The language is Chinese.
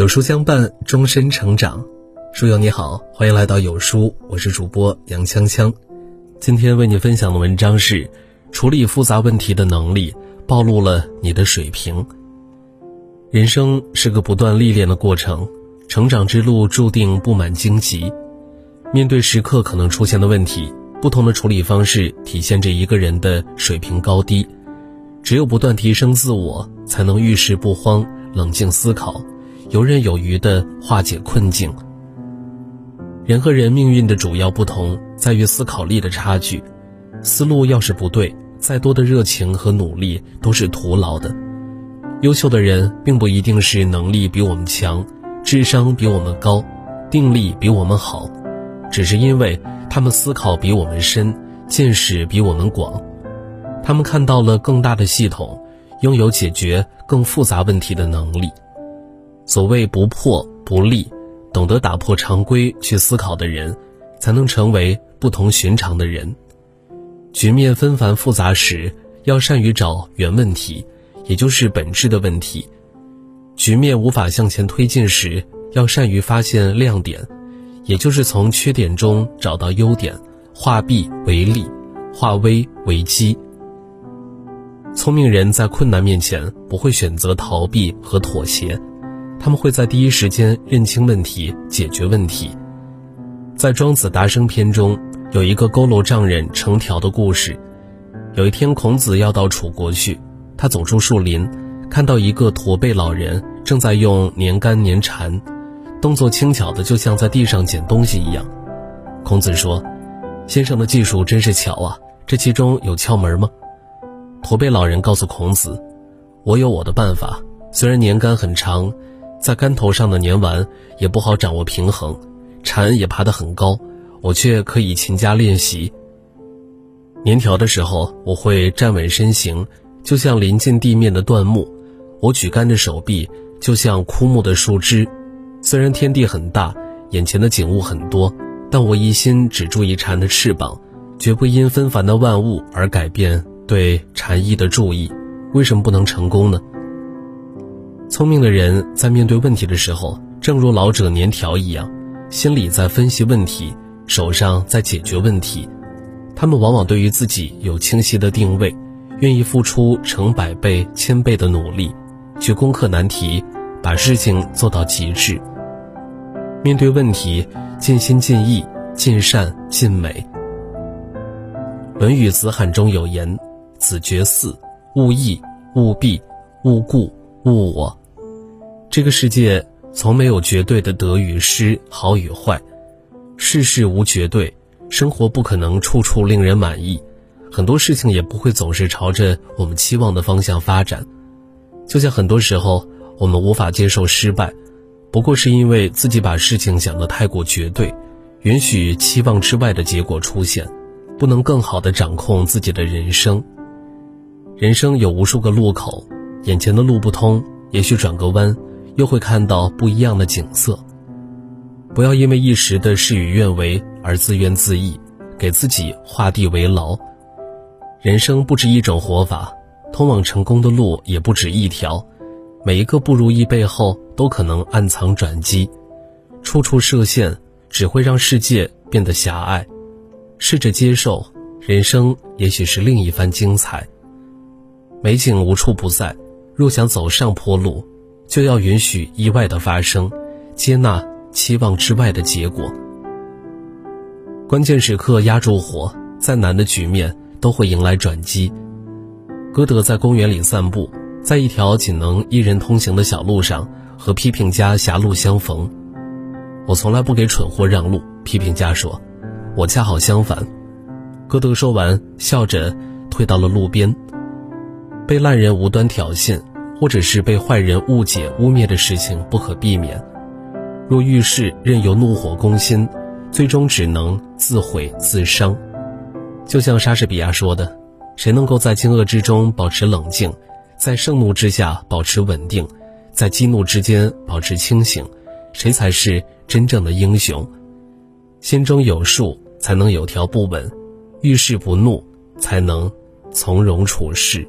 有书相伴，终身成长。书友你好，欢迎来到有书，我是主播杨锵锵。今天为你分享的文章是：处理复杂问题的能力暴露了你的水平。人生是个不断历练的过程，成长之路注定布满荆棘。面对时刻可能出现的问题，不同的处理方式体现着一个人的水平高低。只有不断提升自我，才能遇事不慌，冷静思考。游刃有余地化解困境。人和人命运的主要不同在于思考力的差距，思路要是不对，再多的热情和努力都是徒劳的。优秀的人并不一定是能力比我们强，智商比我们高，定力比我们好，只是因为他们思考比我们深，见识比我们广，他们看到了更大的系统，拥有解决更复杂问题的能力。所谓不破不立，懂得打破常规去思考的人，才能成为不同寻常的人。局面纷繁复杂时，要善于找原问题，也就是本质的问题；局面无法向前推进时，要善于发现亮点，也就是从缺点中找到优点，化弊为利，化危为机。聪明人在困难面前不会选择逃避和妥协。他们会在第一时间认清问题，解决问题。在《庄子·达生篇》中，有一个佝偻丈人成条的故事。有一天，孔子要到楚国去，他走出树林，看到一个驼背老人正在用年杆粘蝉，动作轻巧的就像在地上捡东西一样。孔子说：“先生的技术真是巧啊，这其中有窍门吗？”驼背老人告诉孔子：“我有我的办法，虽然年干很长。”在竿头上的粘丸也不好掌握平衡，蝉也爬得很高，我却可以勤加练习。粘条的时候，我会站稳身形，就像临近地面的断木；我举竿的手臂就像枯木的树枝。虽然天地很大，眼前的景物很多，但我一心只注意蝉的翅膀，绝不因纷繁的万物而改变对蝉翼的注意。为什么不能成功呢？聪明的人在面对问题的时候，正如老者年条一样，心里在分析问题，手上在解决问题。他们往往对于自己有清晰的定位，愿意付出成百倍、千倍的努力，去攻克难题，把事情做到极致。面对问题，尽心尽意、尽善尽美。《论语·子罕》中有言：“子绝嗣，勿意，勿弊，勿故，勿我。”这个世界从没有绝对的得与失、好与坏，世事无绝对，生活不可能处处令人满意，很多事情也不会总是朝着我们期望的方向发展。就像很多时候我们无法接受失败，不过是因为自己把事情想得太过绝对，允许期望之外的结果出现，不能更好的掌控自己的人生。人生有无数个路口，眼前的路不通，也许转个弯。又会看到不一样的景色。不要因为一时的事与愿违而自怨自艾，给自己画地为牢。人生不止一种活法，通往成功的路也不止一条。每一个不如意背后都可能暗藏转机，处处设限只会让世界变得狭隘。试着接受，人生也许是另一番精彩。美景无处不在，若想走上坡路。就要允许意外的发生，接纳期望之外的结果。关键时刻压住火，再难的局面都会迎来转机。歌德在公园里散步，在一条仅能一人通行的小路上，和批评家狭路相逢。我从来不给蠢货让路，批评家说，我恰好相反。歌德说完，笑着退到了路边。被烂人无端挑衅。或者是被坏人误解污蔑的事情不可避免，若遇事任由怒火攻心，最终只能自毁自伤。就像莎士比亚说的：“谁能够在惊愕之中保持冷静，在盛怒之下保持稳定，在激怒之间保持清醒，谁才是真正的英雄？心中有数，才能有条不紊；遇事不怒，才能从容处事。”